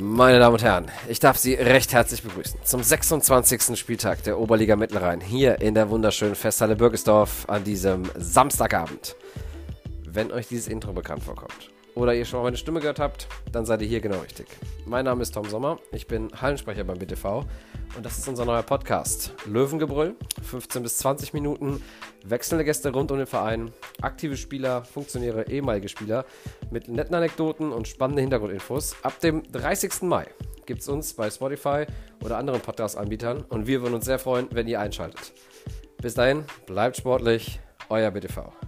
Meine Damen und Herren, ich darf Sie recht herzlich begrüßen zum 26. Spieltag der Oberliga Mittelrhein hier in der wunderschönen Festhalle Bürgesdorf an diesem Samstagabend. Wenn euch dieses Intro bekannt vorkommt oder ihr schon mal meine Stimme gehört habt, dann seid ihr hier genau richtig. Mein Name ist Tom Sommer, ich bin Hallensprecher beim BTV und das ist unser neuer Podcast. Löwengebrüll, 15 bis 20 Minuten, wechselnde Gäste rund um den Verein, aktive Spieler, Funktionäre, ehemalige Spieler mit netten Anekdoten und spannenden Hintergrundinfos. Ab dem 30. Mai gibt es uns bei Spotify oder anderen Podcast-Anbietern und wir würden uns sehr freuen, wenn ihr einschaltet. Bis dahin, bleibt sportlich, euer BTV.